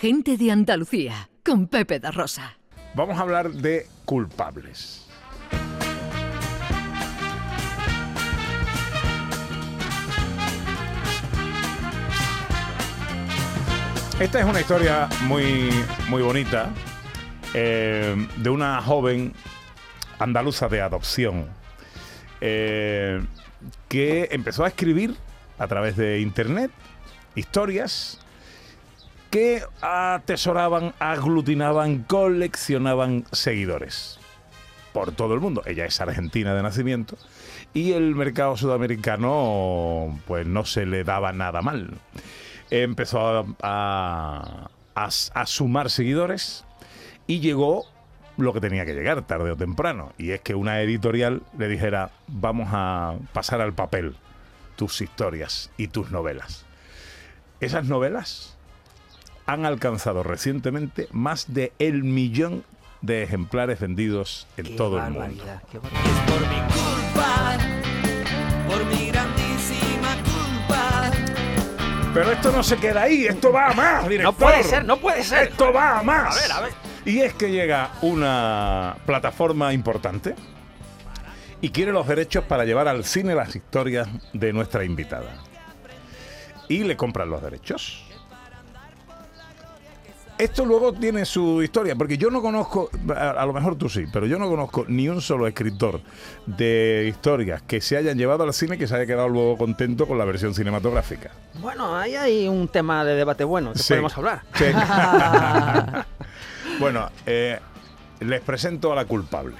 Gente de Andalucía, con Pepe da Rosa. Vamos a hablar de culpables. Esta es una historia muy, muy bonita eh, de una joven andaluza de adopción eh, que empezó a escribir a través de internet historias que atesoraban, aglutinaban, coleccionaban seguidores por todo el mundo. Ella es argentina de nacimiento y el mercado sudamericano pues no se le daba nada mal. Empezó a, a sumar seguidores y llegó lo que tenía que llegar tarde o temprano. Y es que una editorial le dijera, vamos a pasar al papel tus historias y tus novelas. Esas novelas han alcanzado recientemente más de el millón de ejemplares vendidos en todo el mundo. Qué por mi culpa, por mi grandísima culpa. Pero esto no se queda ahí, esto va a más, director. No puede ser, no puede ser. Esto va a más. A ver, a ver. Y es que llega una plataforma importante y quiere los derechos para llevar al cine las historias de nuestra invitada. Y le compran los derechos. Esto luego tiene su historia, porque yo no conozco, a, a lo mejor tú sí, pero yo no conozco ni un solo escritor de historias que se hayan llevado al cine que se haya quedado luego contento con la versión cinematográfica. Bueno, ahí hay un tema de debate bueno que Sí. podemos hablar. Sí. bueno, eh, les presento a la culpable.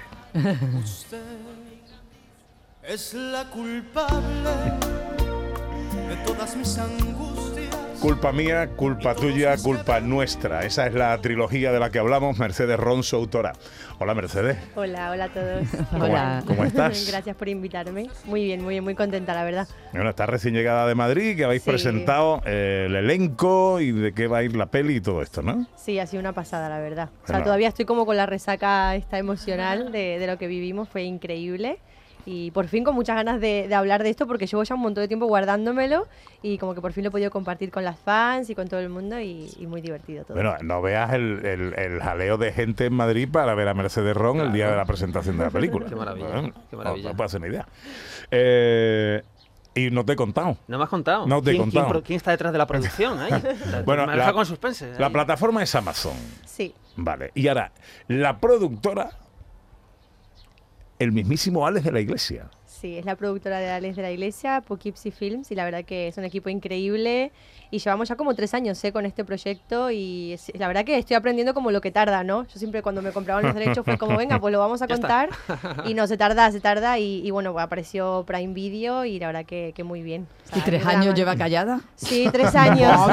Es la culpable de todas mis angustias. Culpa mía, culpa tuya, culpa nuestra. Esa es la trilogía de la que hablamos, Mercedes Ronso, autora. Hola, Mercedes. Hola, hola a todos. Hola. ¿Cómo estás? Gracias por invitarme. Muy bien, muy bien, muy contenta, la verdad. Bueno, estás recién llegada de Madrid, que habéis Sí. presentado eh, el elenco y de qué va a ir la peli y todo esto, ¿no? Sí, ha sido una pasada, la verdad. O sea, Bueno. todavía estoy como con la resaca esta emocional de, de lo que vivimos, fue increíble. Y por fin con muchas ganas de, de hablar de esto porque llevo ya un montón de tiempo guardándomelo y como que por fin lo he podido compartir con las fans y con todo el mundo y, y muy divertido todo. Bueno, no veas el, el- el jaleo de gente en Madrid para ver a Mercedes Ron el día de la presentación de la película. Qué maravilla, Bueno, qué maravilla. No, no puedo hacer ni idea. Eh, y no te he contado. No me has contado. No te he ¿Quién, quién contado. quién está detrás de la producción? ahí? Bueno, me la- deja con suspense. La plataforma es Amazon. Sí, Vale. Y ahora, la productora, el mismísimo Alex de la Iglesia. Sí, es la productora de Alex de la Iglesia, Poughkeepsie Films, y la verdad que es un equipo increíble. Y llevamos ya como tres años ¿eh? con este proyecto y es- la verdad que estoy aprendiendo como lo que tarda, ¿no? Yo siempre cuando me compraban los derechos fue como, venga, pues lo vamos a contar. Y no, se tarda, se tarda. Y, y bueno, apareció Prime Video y la verdad que, que muy bien. O sea, ¿Y tres es la años lleva callada? Sí, tres años.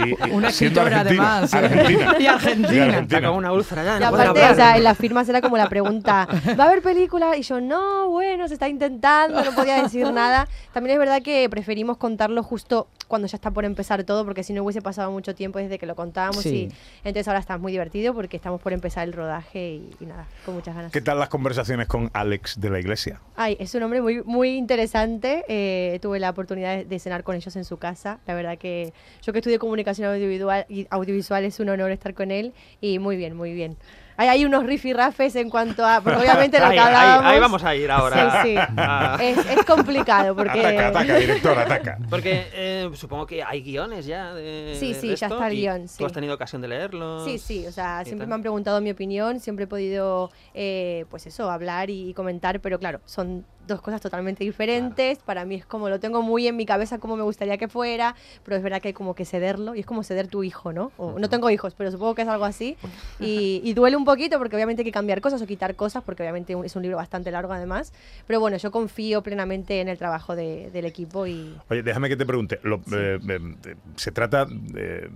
Y- y Una escritora argentina, además. ¿eh? Argentina. Y Argentina. Está como una úlcera ya. Y no aparte, o sea, en las firmas era como la pregunta, ¿va a haber película? Y yo, no, bueno, se está intentando, no podía decir nada. También es verdad que preferimos contarlo justo cuando ya está por empezar todo, porque si no hubiese pasado mucho tiempo desde que lo contábamos. Sí. Y entonces ahora está muy divertido porque estamos por empezar el rodaje y, y nada, con muchas ganas. ¿Qué tal las conversaciones con Alex de la Iglesia? Ay, es un hombre muy, muy interesante. eh, tuve la oportunidad de, de cenar con ellos en su casa. La verdad que yo que estudié comunicación audiovisual, y audiovisual es un honor estar con él. Y muy bien, muy bien. Hay, hay unos rifirrafes en cuanto a. Porque obviamente lo que ahí- hablábamos. ahí vamos a ir ahora. Sí, sí. Ah. Es, es complicado porque. Ataca, ataca, director, ataca. Porque eh, supongo que hay guiones ya de Sí, de sí, ya está el guion, ¿Tú sí. has tenido ocasión de leerlo? Sí, sí, o sea, ¿Qué siempre tal? me han preguntado mi opinión, siempre he podido, eh, pues eso, hablar y comentar, pero claro, son dos cosas totalmente diferentes. Para mí es como lo tengo muy en mi cabeza como me gustaría que fuera, pero es verdad que hay como que cederlo y es como ceder tu hijo, ¿no? O, no tengo hijos, pero supongo que es algo así. Y, y duele un poquito porque obviamente hay que cambiar cosas o quitar cosas, porque obviamente es un libro bastante largo además. Pero bueno, yo confío plenamente en el trabajo de- del equipo y Oye, déjame que te pregunte. Lo- eh, eh, eh, se trata de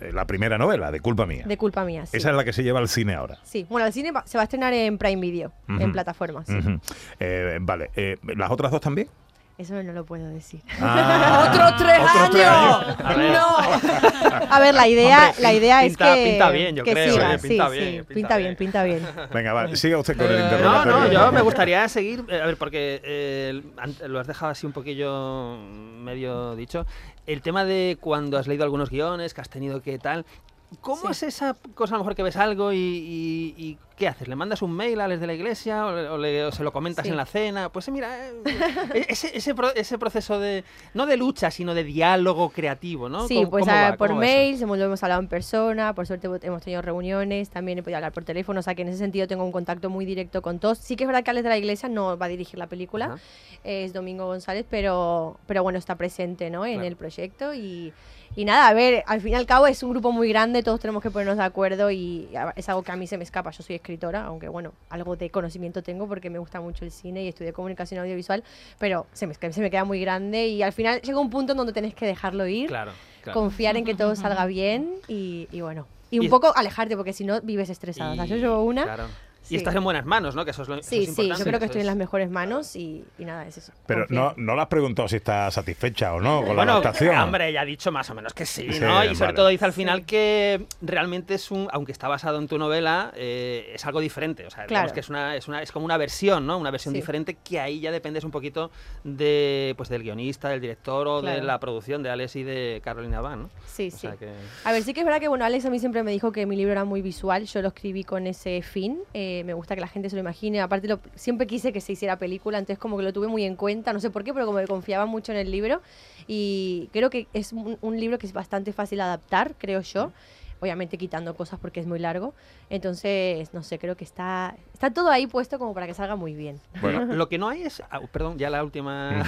eh, la primera novela, de Culpa Mía. de culpa mía. Sí. Esa es la que se lleva al cine ahora. Sí, bueno, el cine va- se va a estrenar en Prime Video, Ujú. en plataformas. sí. Ujú. Eh, vale. Eh, ¿Las otras dos también? Eso no lo puedo decir. Ah, ¡Otros tres otros tres años! A ver. ¡No! A ver, la idea, Hombre, la idea pinta- es que pinta bien, yo que creo, siga, sí, pinta sí, bien, pinta pinta bien, bien. pinta bien. Venga, vale, siga usted con el Eh, No, interrogatorio. no, yo me gustaría seguir, eh, a ver, porque eh, lo has dejado así un poquillo medio dicho. El tema de cuando has leído algunos guiones, que has tenido que tal. ¿Cómo Sí. es esa cosa a lo mejor que ves algo y, y- y qué haces? ¿Le mandas un mail a les de la iglesia o, le- o se lo comentas Sí. en la cena? Pues eh, mira, eh, e- ese, ese, pro- ese proceso de, no de lucha, sino de diálogo creativo, ¿no? Sí, ¿Cómo- pues cómo ah, va? por mail, hemos, lo hemos hablado en persona, por suerte hemos tenido reuniones, también he podido hablar por teléfono, o sea que en ese sentido tengo un contacto muy directo con todos. Sí que es verdad que Alex de la Iglesia no va a dirigir la película, Ajá. es Domingo González, pero, pero bueno, está presente ¿no? en Claro. el proyecto y, y nada, a ver, al fin y al cabo es un grupo muy grande, todos tenemos que ponernos de acuerdo y a- es algo que a mí se me escapa, yo soy escritora, aunque bueno, algo de conocimiento tengo porque me gusta mucho el cine y estudié comunicación audiovisual, pero se me, se me queda muy grande y al final llega un punto en donde tenés que dejarlo ir Claro, claro. confiar en que todo salga bien y, y bueno. Y un Y- poco alejarte, porque si no vives estresada. O sea, yo Y- llevo una. claro. Sí. Y estás en buenas manos, ¿no? Que eso es lo eso Sí, es sí, importante, yo creo que estoy en las mejores manos y, y nada, es eso. Pero no, no le has preguntado si está satisfecha o no con la Bueno, adaptación. hombre, ya ha dicho más o menos que sí, Sí, ¿no? Y sobre vale. todo dice al final que realmente es un, aunque está basado en tu novela, eh, es algo diferente. O sea, digamos Claro. que es una, es una, es como una versión, ¿no? Una versión Sí. diferente que ahí ya dependes un poquito de, pues, del guionista, del director o de la producción de Alex y de Carolina Van, ¿no? Sí, O sí. sea que- A ver, sí que es verdad que, bueno, Alex a mí siempre me dijo que mi libro era muy visual, yo lo escribí con ese fin, eh, me gusta que la gente se lo imagine, aparte lo- siempre quise que se hiciera película, entonces como que lo tuve muy en cuenta, no sé por qué, pero como que confiaba mucho en el libro. Y creo que es un, libro que es bastante fácil adaptar, creo yo, obviamente quitando cosas porque es muy largo, entonces, no sé, creo que está, está todo ahí puesto como para que salga muy bien. Bueno, Lo que no hay es, ah, perdón, ya la última.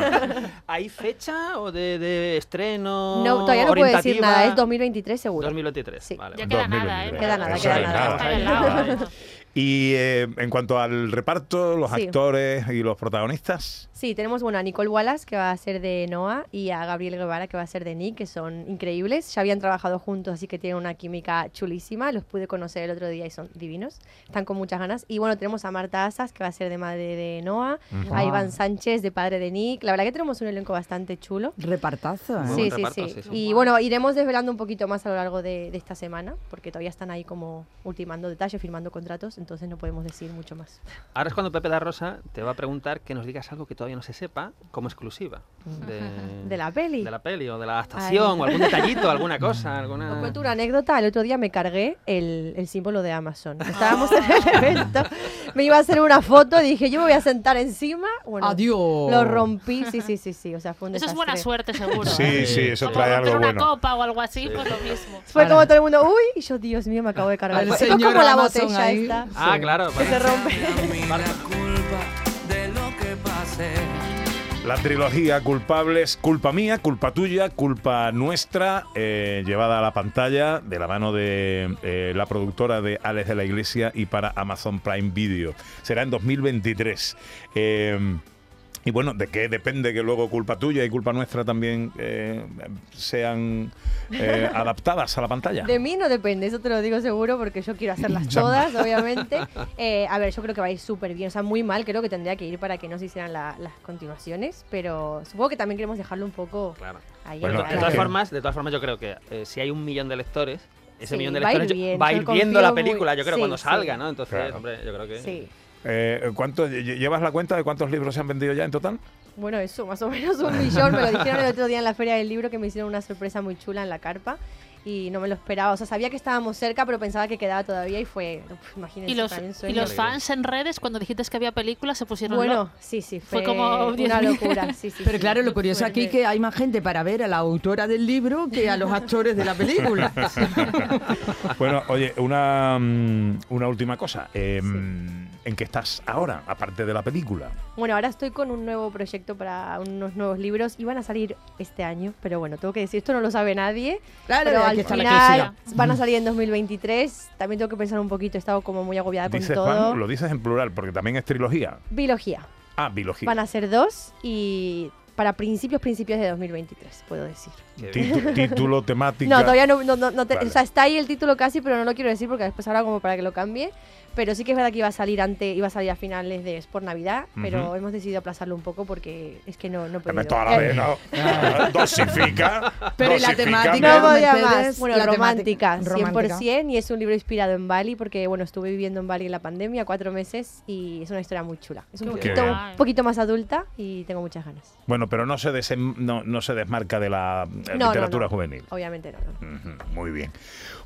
¿Hay fecha o de, de estreno? No, todavía no puedo decir nada, es 2023 seguro. 2023. Sí. Vale, Ya queda nada, ¿eh? 2023. Queda nada, queda nada. Y eh, en cuanto al reparto, los Sí. actores y los protagonistas. Sí, tenemos bueno, a Nicole Wallace, que va a ser de Noah, y a Gabriel Guevara, que va a ser de Nick, que son increíbles. Ya habían trabajado juntos, así que tienen una química chulísima. Los pude conocer el otro día y son divinos. Están con muchas ganas. Y bueno, tenemos a Marta Asas, que va a ser de madre de Noah, a Iván Sánchez, de padre de Nick. La verdad que tenemos un elenco bastante chulo. Repartazo, ¿eh? Sí, sí, reparto, sí, sí, sí. Y bueno, iremos desvelando un poquito más a lo largo de, de esta semana, porque todavía están ahí como ultimando detalles, firmando contratos, entonces no podemos decir mucho más. Ahora es cuando Pepe da Rosa te va a preguntar que nos digas algo que todavía no se sepa como exclusiva. De, De la peli. De la peli o de la adaptación o algún detallito, alguna cosa, Os alguna... cuento una anécdota. El otro día me cargué el, el símbolo de Amazon. Estábamos en el evento. Me iba a hacer una foto. Dije, yo me voy a sentar encima. Bueno, Adiós. Lo rompí. Sí, sí, sí, sí. O sea, fue un Eso es buena suerte, seguro. Sí, ¿eh? sí, eso Como trae algo una bueno. copa o algo así, pues lo mismo. Fue como todo el mundo, uy, y yo, Dios mío, me acabo de cargar. Esto es como la Amazon botella ahí. esta. Ah, claro. Que se rompe. la culpa de lo que pase. La trilogía Culpables, culpa mía, culpa tuya, culpa nuestra, eh, llevada a la pantalla de la mano de eh, la productora de Alex de la Iglesia y para Amazon Prime Video. Será en 2023. Eh, y bueno, ¿de qué depende que luego culpa tuya y culpa nuestra también eh, sean eh, adaptadas a la pantalla? De mí no depende, eso te lo digo seguro porque yo quiero hacerlas todas, obviamente. Eh, a ver, yo creo que va a ir súper bien, o sea, muy mal creo que tendría que ir para que no se hicieran la- las continuaciones, pero supongo que también queremos dejarlo un poco Claro. ahí. Bueno, en de todas formas, de todas formas, yo creo que eh, si hay un millón de lectores, ese Sí, millón de va a ir lectores bien, va a ir viendo la muy- película, yo creo, sí, cuando sí. salga, ¿no? Entonces, Claro. hombre, yo creo que... Eh, ¿cuánto, lle- ¿Llevas la cuenta de cuántos libros se han vendido ya en total? Bueno, eso, más o menos un millón. Me lo dijeron el otro día en la Feria del Libro que me hicieron una sorpresa muy chula en la carpa y no me lo esperaba. O sea, sabía que estábamos cerca, pero pensaba que quedaba todavía y fue, uf, imagínense, Y los, para mí un y los fans en redes, cuando dijiste que había películas, se pusieron Bueno, locos. sí, sí, Fue fue, como una 10.000. locura. Sí, sí, Pero sí, claro, lo curioso aquí es que hay más gente para ver a la autora del libro que a los actores de la película. Bueno, oye, una, mm, una última cosa. Eh, ¿En qué estás ahora, aparte de la película? Bueno, ahora estoy con un nuevo proyecto para unos nuevos libros. Iban a salir este año, pero bueno, tengo que decir, esto no lo sabe nadie. Claro, pero al final van a salir en 2023. También tengo que pensar un poquito, he estado como muy agobiada con todo. Juan, lo dices en plural, porque también es trilogía. Biología. Ah, biología. Van a ser dos y para principios, principios de 2023, puedo decir. Titu- título, temática. No, todavía no, no, no- no te- Vale. o sea, está ahí el título casi, pero no lo quiero decir porque después ahora como para que lo cambie. Pero sí que es verdad que iba a salir antes, iba a salir a finales de por Navidad, pero Ujú. hemos decidido aplazarlo un poco porque es que no, no toda la Eh, vez, ¿no? Dosifica. Pero ¿y la dosifica. temática? No podía Mercedes, más. Bueno, la romántica, temática- 100%. Y es un libro inspirado en Bali porque, bueno, estuve viviendo en Bali en la pandemia cuatro meses y es una historia muy chula. Es un poquito, un poquito más adulta y tengo muchas ganas. Bueno, pero no se, desem- no, no se desmarca de la No, literatura no. juvenil. Obviamente no, Muy bien.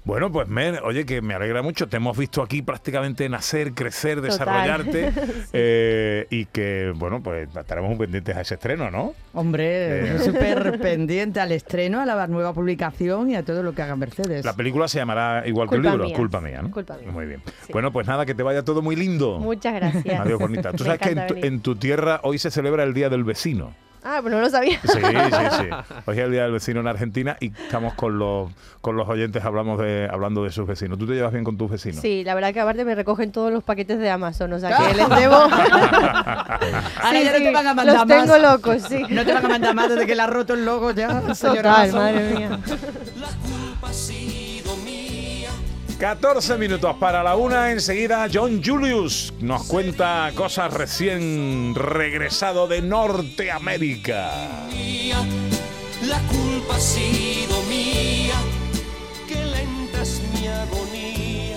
Bueno, pues Mer, oye, que me alegra mucho. Te hemos visto aquí prácticamente nacer, crecer, Total. desarrollarte. eh, y que, bueno, pues estaremos muy pendientes a ese estreno, ¿no? Hombre, Eh. súper pendiente al estreno, a la nueva publicación y a todo lo que haga Mercedes. La película se llamará igual que el libro, mía. Culpa mía, ¿no? Culpa mía. Muy bien. Sí. Bueno, pues nada, que te vaya todo muy lindo. Muchas gracias. Adiós, bonita. Tú Me sabes que en tu, en tu tierra hoy se celebra el Día del Vecino. Ah, bueno, no lo sabía. Sí, sí, sí. Hoy es el Día del Vecino en Argentina y estamos con los, con los oyentes hablamos de, hablando de sus vecinos. ¿Tú te llevas bien con tus vecinos? Sí, la verdad que aparte me recogen todos los paquetes de Amazon, o sea que les debo. Ahora Sí, ya no te van a mandar los más. tengo locos, sí. No te van a mandar más desde que le ha roto el logo ya. señora Total, madre mía. 14 minutos para la una. Enseguida, John Julius nos cuenta cosas recién regresado de Norteamérica. la culpa ha sido mía, que lenta es mi agonía,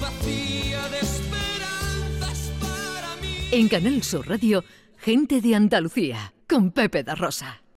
vacía de esperanzas para mí. En Canal Sur Radio, gente de Andalucía, con Pepe da Rosa.